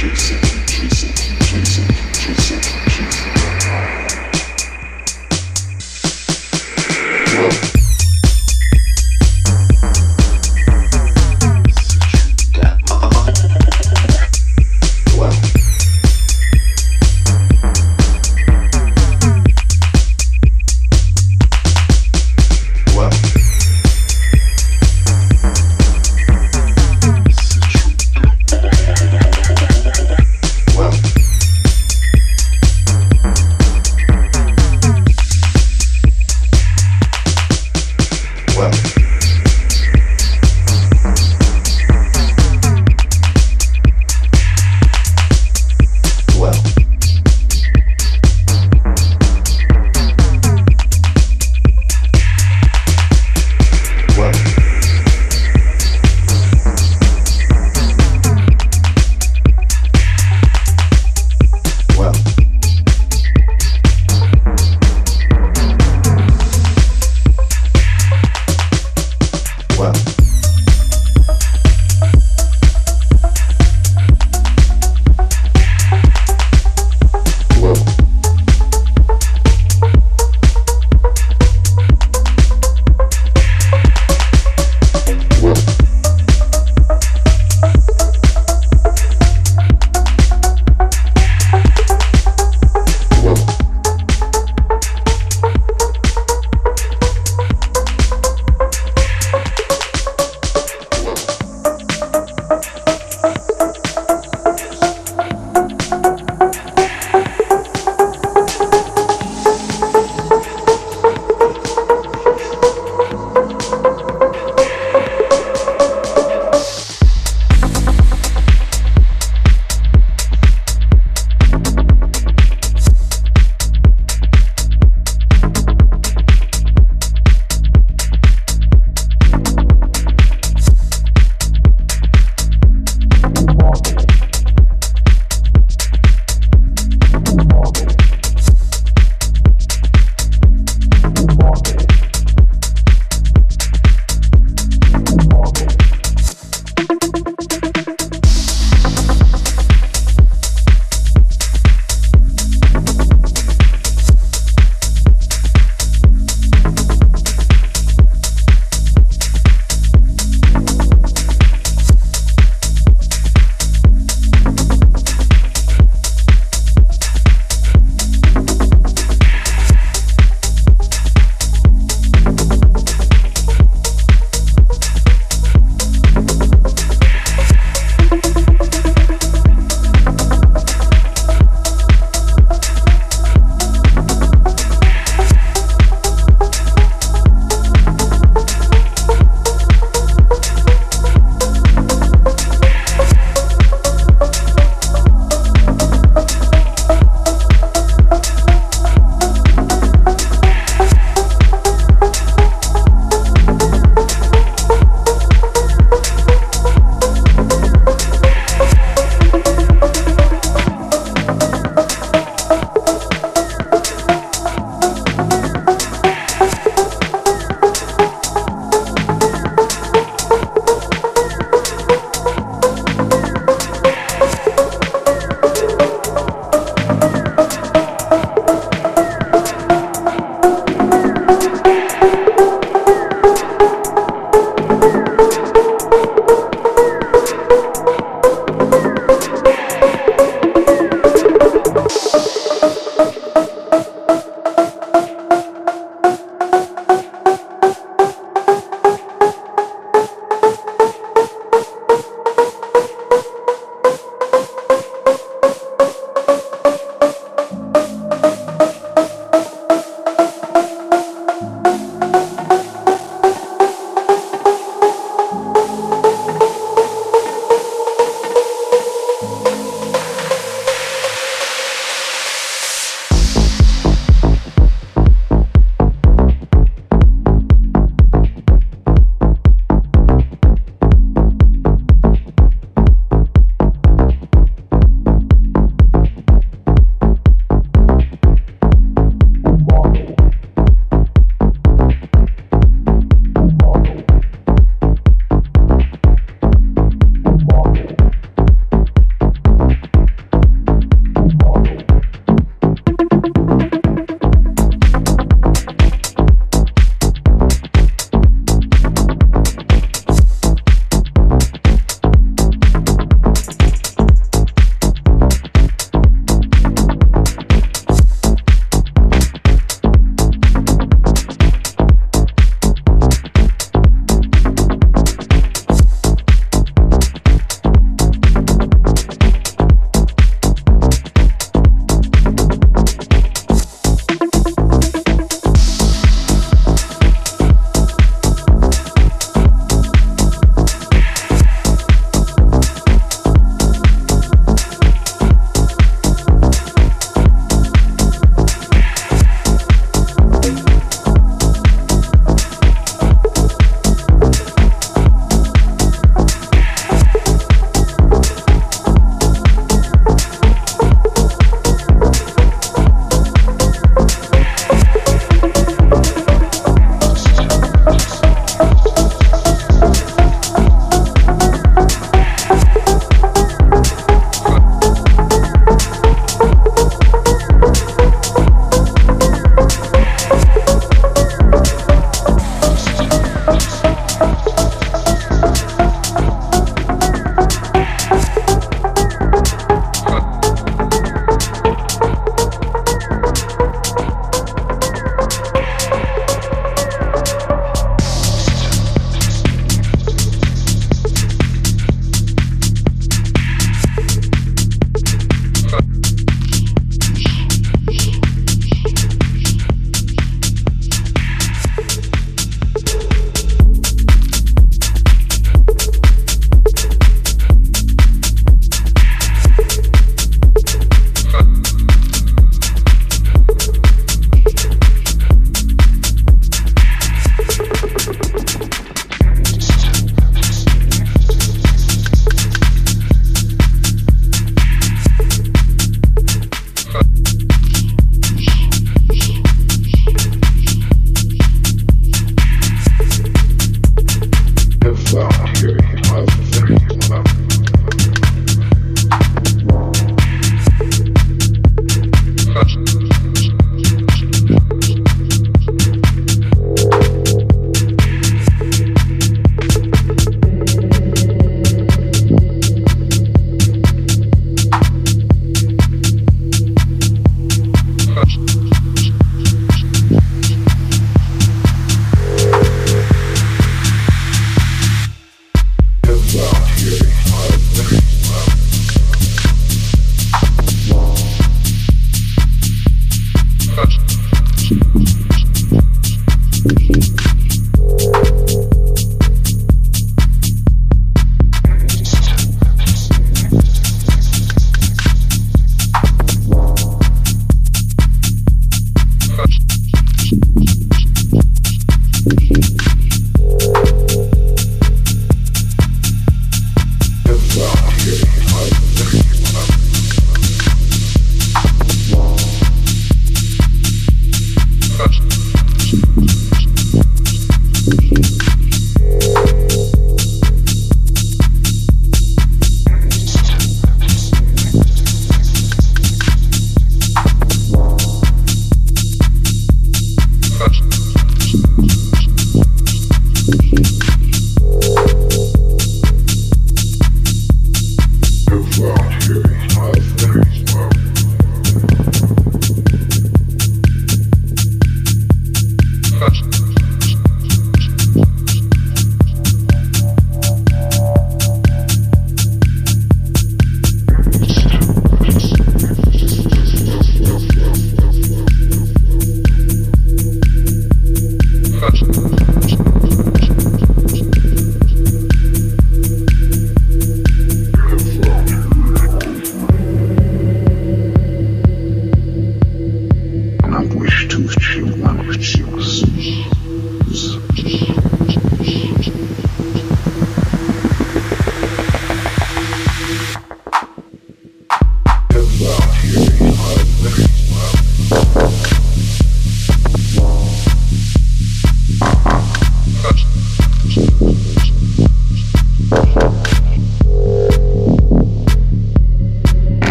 Massachusetts.